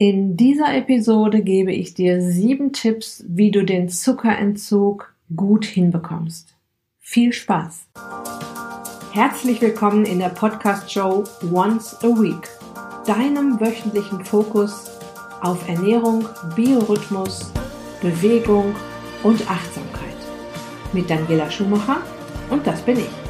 In dieser Episode gebe ich dir sieben Tipps, wie du den Zuckerentzug gut hinbekommst. Viel Spaß! Herzlich willkommen in der Podcast-Show Once a Week, deinem wöchentlichen Fokus auf Ernährung, Biorhythmus, Bewegung und Achtsamkeit. Mit Daniela Schumacher und das bin ich.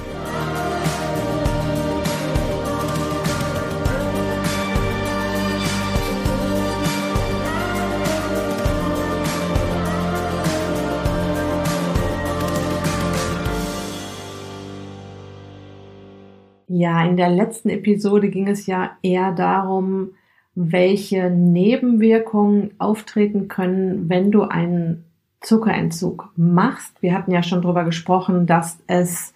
Ja, in der letzten Episode ging es ja eher darum, welche Nebenwirkungen auftreten können, wenn du einen Zuckerentzug machst. Wir hatten ja schon darüber gesprochen, dass es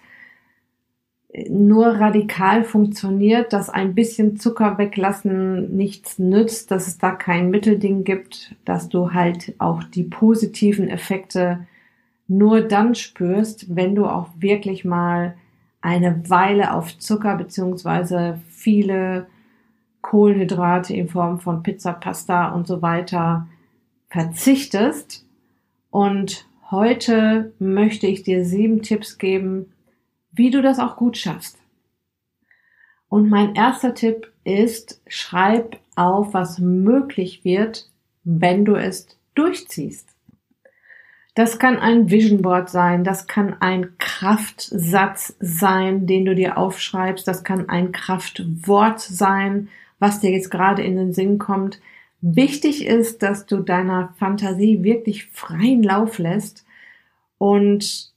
nur radikal funktioniert, dass ein bisschen Zucker weglassen nichts nützt, dass es da kein Mittelding gibt, dass du halt auch die positiven Effekte nur dann spürst, wenn du auch wirklich mal eine Weile auf Zucker beziehungsweise viele Kohlenhydrate in Form von Pizza, Pasta und so weiter verzichtest. Und heute möchte ich dir sieben Tipps geben, wie du das auch gut schaffst. Und mein erster Tipp ist, schreib auf, was möglich wird, wenn du es durchziehst. Das kann ein Vision Board sein, das kann ein Kraftsatz sein, den du dir aufschreibst, das kann ein Kraftwort sein, was dir jetzt gerade in den Sinn kommt. Wichtig ist, dass du deiner Fantasie wirklich freien Lauf lässt und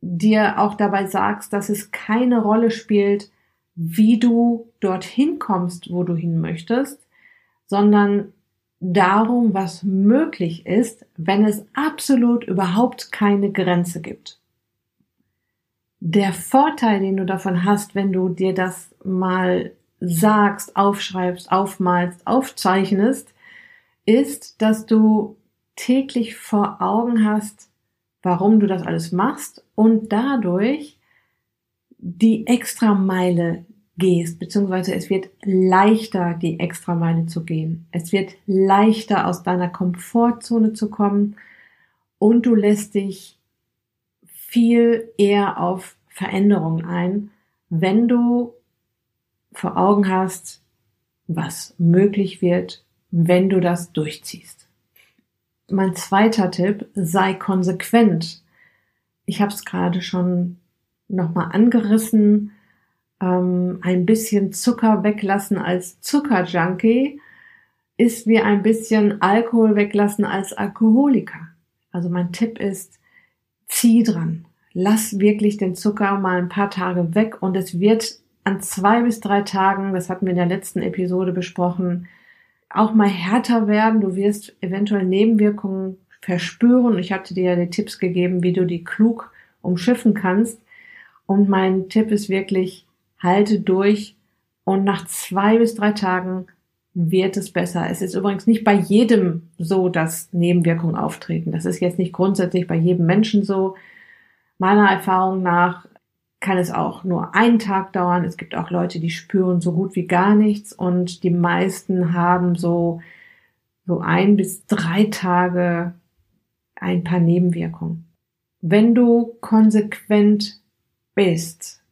dir auch dabei sagst, dass es keine Rolle spielt, wie du dorthin kommst, wo du hin möchtest, sondern darum, was möglich ist, wenn es absolut überhaupt keine Grenze gibt. Der Vorteil, den du davon hast, wenn du dir das mal sagst, aufschreibst, aufmalst, aufzeichnest, ist, dass du täglich vor Augen hast, warum du das alles machst und dadurch die Extrameile gehst, beziehungsweise es wird leichter, die Extrameile zu gehen. Es wird leichter, aus deiner Komfortzone zu kommen und du lässt dich viel eher auf Veränderungen ein, wenn du vor Augen hast, was möglich wird, wenn du das durchziehst. Mein zweiter Tipp, sei konsequent. Ich habe es gerade schon nochmal angerissen ähm, ein bisschen Zucker weglassen als Zuckerjunkie ist wie ein bisschen Alkohol weglassen als Alkoholiker. Also mein Tipp ist, zieh dran. Lass wirklich den Zucker mal ein paar Tage weg und es wird an zwei bis drei Tagen, das hatten wir in der letzten Episode besprochen, auch mal härter werden. Du wirst eventuell Nebenwirkungen verspüren. Ich hatte dir ja die Tipps gegeben, wie du die klug umschiffen kannst. Und mein Tipp ist wirklich, halte durch und nach zwei bis drei Tagen wird es besser. Es ist übrigens nicht bei jedem so, dass Nebenwirkungen auftreten. Das ist jetzt nicht grundsätzlich bei jedem Menschen so. Meiner Erfahrung nach kann es auch nur einen Tag dauern. Es gibt auch Leute, die spüren so gut wie gar nichts und die meisten haben so, so ein bis drei Tage ein paar Nebenwirkungen. Wenn du konsequent bist,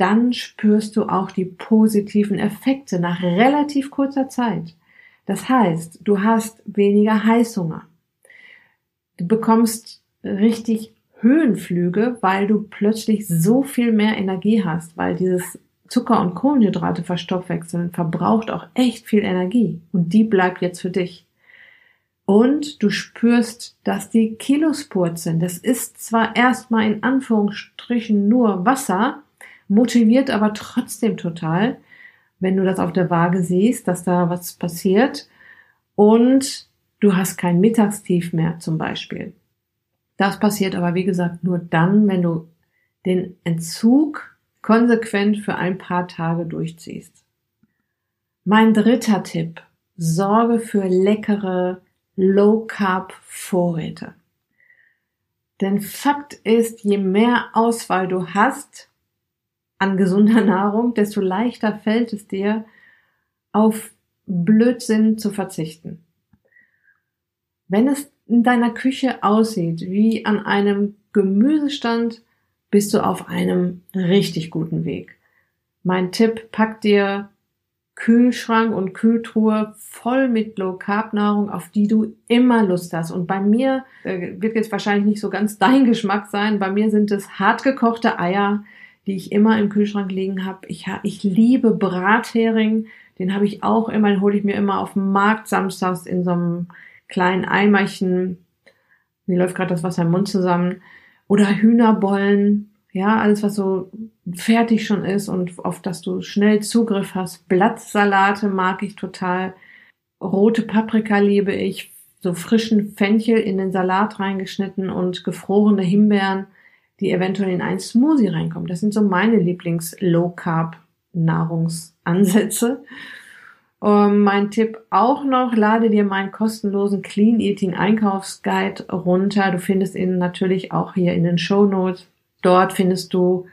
dann spürst du auch die positiven Effekte nach relativ kurzer Zeit. Das heißt, du hast weniger Heißhunger. Du bekommst richtig Höhenflüge, weil du plötzlich so viel mehr Energie hast, weil dieses Zucker und Kohlenhydrate verstoffwechseln verbraucht auch echt viel Energie und die bleibt jetzt für dich. Und du spürst, dass die Kilos purzeln. Das ist zwar erstmal in Anführungsstrichen nur Wasser, motiviert aber trotzdem total, wenn du das auf der Waage siehst, dass da was passiert und du hast kein Mittagstief mehr zum Beispiel. Das passiert aber wie gesagt nur dann, wenn du den Entzug konsequent für ein paar Tage durchziehst. Mein dritter Tipp. Sorge für leckere Low Carb Vorräte. Denn Fakt ist, je mehr Auswahl du hast, an gesunder Nahrung, desto leichter fällt es dir, auf Blödsinn zu verzichten. Wenn es in deiner Küche aussieht wie an einem Gemüsestand, bist du auf einem richtig guten Weg. Mein Tipp, pack dir Kühlschrank und Kühltruhe voll mit Low Carb Nahrung, auf die du immer Lust hast. Und bei mir äh, wird jetzt wahrscheinlich nicht so ganz dein Geschmack sein. Bei mir sind es hartgekochte Eier, die ich immer im Kühlschrank liegen habe. Ich, ich liebe Brathering, den habe ich auch immer, den hole ich mir immer auf dem Markt samstags in so einem kleinen Eimerchen. Mir läuft gerade das Wasser im Mund zusammen. Oder Hühnerbollen, ja, alles was so fertig schon ist und auf das du schnell Zugriff hast. Blattsalate mag ich total. Rote Paprika liebe ich. So frischen Fenchel in den Salat reingeschnitten und gefrorene Himbeeren, die eventuell in einen Smoothie reinkommen. Das sind so meine Lieblings-Low-Carb-Nahrungsansätze. Ähm, mein Tipp auch noch, lade dir meinen kostenlosen Clean Eating Einkaufsguide runter. Du findest ihn natürlich auch hier in den Show Notes. Dort findest du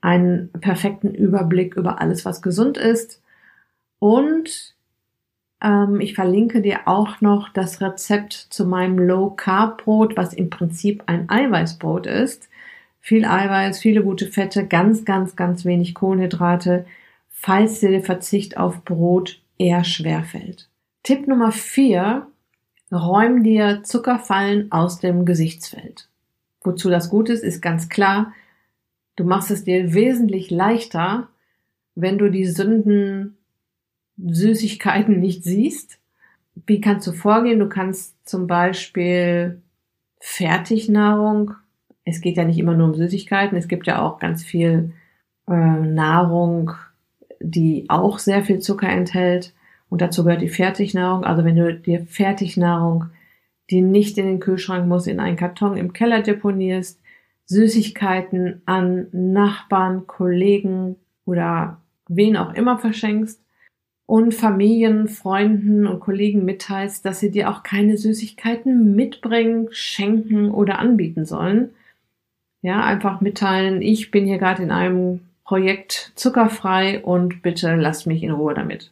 einen perfekten Überblick über alles, was gesund ist. Und ähm, ich verlinke dir auch noch das Rezept zu meinem Low Carb Brot, was im Prinzip ein Eiweißbrot ist. Viel Eiweiß, viele gute Fette, ganz, ganz, ganz wenig Kohlenhydrate, falls dir der Verzicht auf Brot eher schwer fällt. Tipp Nummer vier: Räum dir Zuckerfallen aus dem Gesichtsfeld. Wozu das gut ist, ist ganz klar. Du machst es dir wesentlich leichter, wenn du die Sünden Süßigkeiten nicht siehst. Wie kannst du vorgehen? Du kannst zum Beispiel Fertignahrung, es geht ja nicht immer nur um Süßigkeiten, es gibt ja auch ganz viel äh, Nahrung, die auch sehr viel Zucker enthält. Und dazu gehört die Fertignahrung. Also wenn du dir Fertignahrung, die nicht in den Kühlschrank muss, in einen Karton im Keller deponierst, Süßigkeiten an Nachbarn, Kollegen oder wen auch immer verschenkst und Familien, Freunden und Kollegen mitteilst, dass sie dir auch keine Süßigkeiten mitbringen, schenken oder anbieten sollen. Ja, einfach mitteilen, ich bin hier gerade in einem Projekt zuckerfrei und bitte lass mich in Ruhe damit.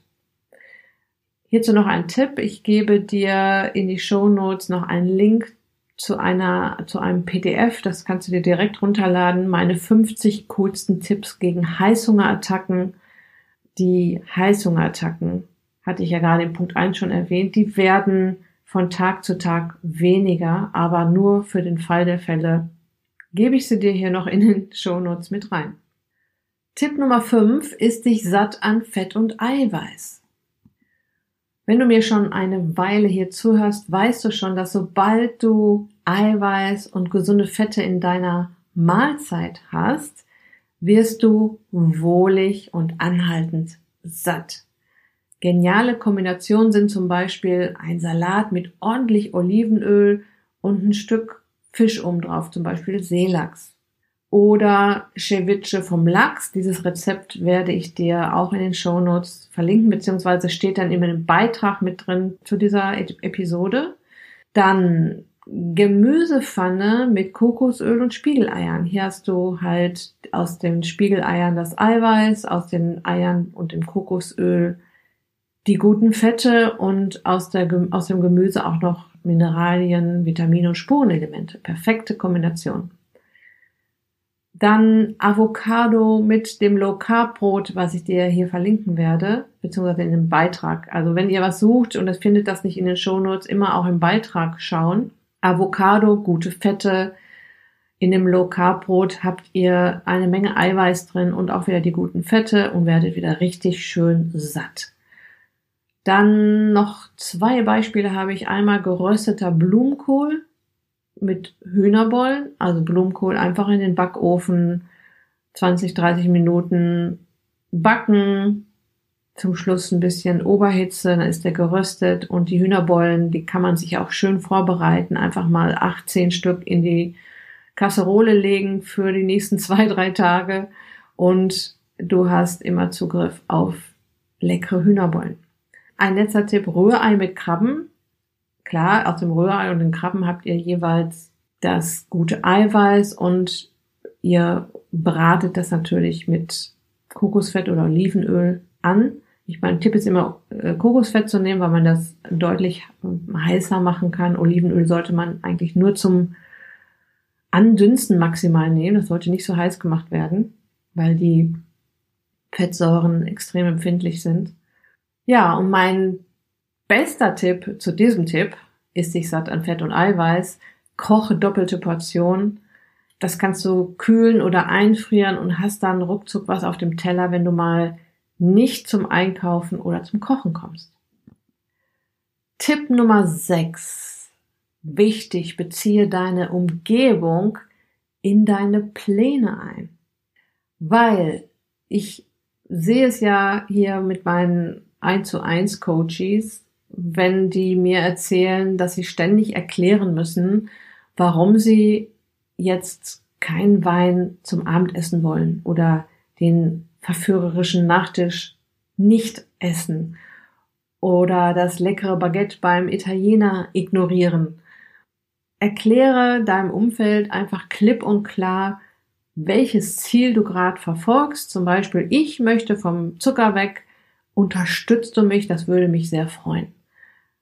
Hierzu noch ein Tipp. Ich gebe dir in die Show Notes noch einen Link zu einer, zu einem PDF, das kannst du dir direkt runterladen, meine 50 coolsten Tipps gegen Heißhungerattacken. Die Heißhungerattacken, hatte ich ja gerade in Punkt 1 schon erwähnt, die werden von Tag zu Tag weniger, aber nur für den Fall der Fälle gebe ich sie dir hier noch in den Shownotes mit rein. Tipp Nummer 5 ist dich satt an Fett und Eiweiß. Wenn du mir schon eine Weile hier zuhörst, weißt du schon, dass sobald du Eiweiß und gesunde Fette in deiner Mahlzeit hast, wirst du wohlig und anhaltend satt. Geniale Kombinationen sind zum Beispiel ein Salat mit ordentlich Olivenöl und ein Stück Fisch obendrauf, zum Beispiel Seelachs oder Ceviche vom Lachs. Dieses Rezept werde ich dir auch in den Show Notes verlinken, beziehungsweise steht dann immer im Beitrag mit drin zu dieser Episode. Dann Gemüsepfanne mit Kokosöl und Spiegeleiern. Hier hast du halt aus den Spiegeleiern das Eiweiß, aus den Eiern und dem Kokosöl die guten Fette und aus, der, aus dem Gemüse auch noch Mineralien, Vitamine und Spurenelemente. Perfekte Kombination. Dann Avocado mit dem Low Carb Brot, was ich dir hier verlinken werde, beziehungsweise in dem Beitrag. Also wenn ihr was sucht und es findet das nicht in den Show Notes, immer auch im Beitrag schauen. Avocado, gute Fette. In dem Low Carb Brot habt ihr eine Menge Eiweiß drin und auch wieder die guten Fette und werdet wieder richtig schön satt. Dann noch zwei Beispiele habe ich. Einmal gerösteter Blumenkohl mit Hühnerbollen, also Blumenkohl einfach in den Backofen 20, 30 Minuten backen, zum Schluss ein bisschen Oberhitze, dann ist der geröstet. Und die Hühnerbollen, die kann man sich auch schön vorbereiten, einfach mal 18 Stück in die Kasserole legen für die nächsten zwei, drei Tage. Und du hast immer Zugriff auf leckere Hühnerbollen. Ein letzter Tipp, Rührei mit Krabben. Klar, aus dem Rührei und den Krabben habt ihr jeweils das gute Eiweiß und ihr bratet das natürlich mit Kokosfett oder Olivenöl an. Ich mein Tipp ist immer, äh, Kokosfett zu nehmen, weil man das deutlich heißer machen kann. Olivenöl sollte man eigentlich nur zum Andünsten maximal nehmen. Das sollte nicht so heiß gemacht werden, weil die Fettsäuren extrem empfindlich sind. Ja, und mein bester Tipp zu diesem Tipp ist sich satt an Fett und Eiweiß. Koche doppelte Portion. Das kannst du kühlen oder einfrieren und hast dann ruckzuck was auf dem Teller, wenn du mal nicht zum Einkaufen oder zum Kochen kommst. Tipp Nummer 6. Wichtig, beziehe deine Umgebung in deine Pläne ein. Weil ich sehe es ja hier mit meinen 1 zu 1 Coaches, wenn die mir erzählen, dass sie ständig erklären müssen, warum sie jetzt keinen Wein zum Abendessen wollen oder den verführerischen Nachtisch nicht essen oder das leckere Baguette beim Italiener ignorieren. Erkläre deinem Umfeld einfach klipp und klar, welches Ziel du gerade verfolgst. Zum Beispiel, ich möchte vom Zucker weg, unterstützt du mich, das würde mich sehr freuen.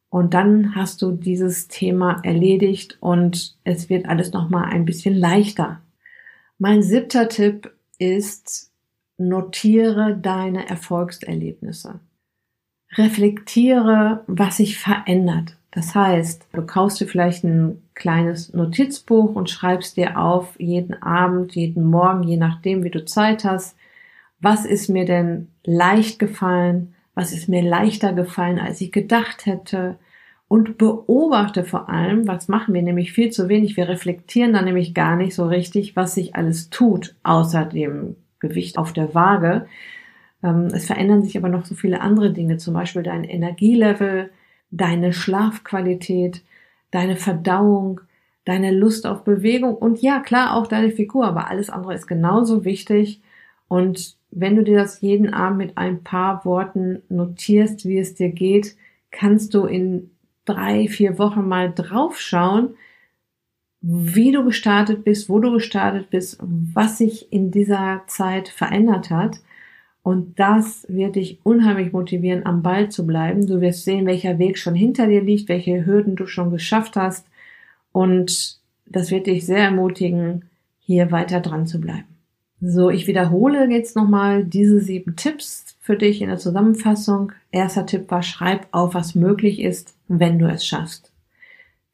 Und dann hast du dieses Thema erledigt und es wird alles nochmal ein bisschen leichter. Mein siebter Tipp ist, notiere deine Erfolgserlebnisse. Reflektiere, was sich verändert. Das heißt, du kaufst dir vielleicht ein kleines Notizbuch und schreibst dir auf jeden Abend, jeden Morgen, je nachdem, wie du Zeit hast, was ist mir denn leicht gefallen, was ist mir leichter gefallen, als ich gedacht hätte. Und beobachte vor allem, was machen wir nämlich viel zu wenig. Wir reflektieren dann nämlich gar nicht so richtig, was sich alles tut, außer dem Gewicht auf der Waage. Ähm, es verändern sich aber noch so viele andere Dinge, zum Beispiel dein Energielevel, deine Schlafqualität, deine Verdauung, deine Lust auf Bewegung und ja, klar, auch deine Figur, aber alles andere ist genauso wichtig. Und wenn du dir das jeden Abend mit ein paar Worten notierst, wie es dir geht, kannst du in drei, vier Wochen mal draufschauen, wie du gestartet bist, wo du gestartet bist, was sich in dieser Zeit verändert hat. Und das wird dich unheimlich motivieren, am Ball zu bleiben. Du wirst sehen, welcher Weg schon hinter dir liegt, welche Hürden du schon geschafft hast. Und das wird dich sehr ermutigen, hier weiter dran zu bleiben. So, ich wiederhole jetzt nochmal diese sieben Tipps für dich in der Zusammenfassung. Erster Tipp war, schreib auf, was möglich ist, wenn du es schaffst.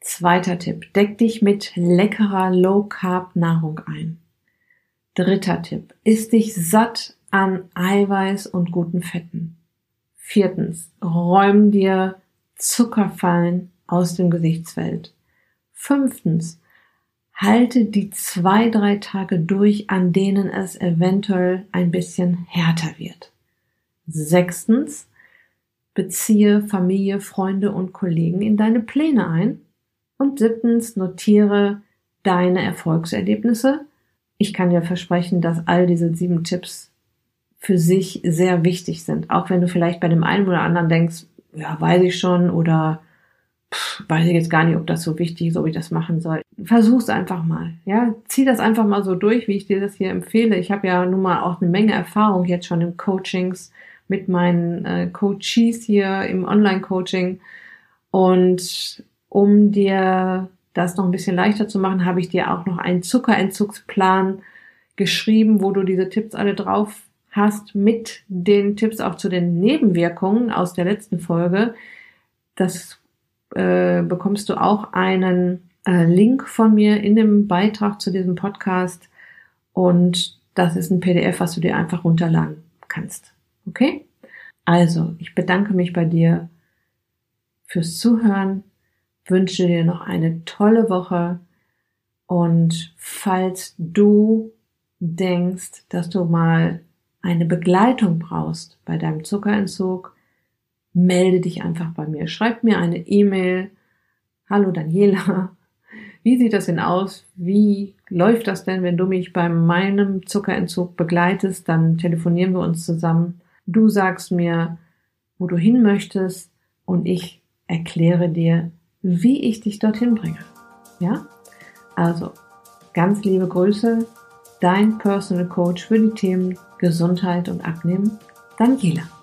Zweiter Tipp, deck dich mit leckerer Low Carb Nahrung ein. Dritter Tipp, isst dich satt an Eiweiß und guten Fetten. Viertens, räum dir Zuckerfallen aus dem Gesichtsfeld. Fünftens, halte die zwei, drei Tage durch, an denen es eventuell ein bisschen härter wird. Sechstens, beziehe Familie, Freunde und Kollegen in deine Pläne ein. Und siebtens, notiere deine Erfolgserlebnisse. Ich kann dir versprechen, dass all diese sieben Tipps für sich sehr wichtig sind. Auch wenn du vielleicht bei dem einen oder anderen denkst, ja, weiß ich schon oder pff, weiß ich jetzt gar nicht, ob das so wichtig ist, ob ich das machen soll. Versuch's einfach mal. Ja, zieh das einfach mal so durch, wie ich dir das hier empfehle. Ich habe ja nun mal auch eine Menge Erfahrung jetzt schon im Coachings mit meinen äh, Coaches hier im Online-Coaching. Und um dir das noch ein bisschen leichter zu machen, habe ich dir auch noch einen Zuckerentzugsplan geschrieben, wo du diese Tipps alle drauf hast mit den Tipps auch zu den Nebenwirkungen aus der letzten Folge. Das äh, bekommst du auch einen äh, Link von mir in dem Beitrag zu diesem Podcast und das ist ein PDF, was du dir einfach runterladen kannst. Okay? Also, ich bedanke mich bei dir fürs Zuhören, wünsche dir noch eine tolle Woche und falls du denkst, dass du mal eine Begleitung brauchst bei deinem Zuckerentzug, melde dich einfach bei mir. Schreib mir eine E-Mail. Hallo Daniela. Wie sieht das denn aus? Wie läuft das denn, wenn du mich bei meinem Zuckerentzug begleitest? Dann telefonieren wir uns zusammen. Du sagst mir, wo du hin möchtest und ich erkläre dir, wie ich dich dorthin bringe. Ja? Also, ganz liebe Grüße, dein Personal Coach für die Themen Gesundheit und Abnehmen, Daniela.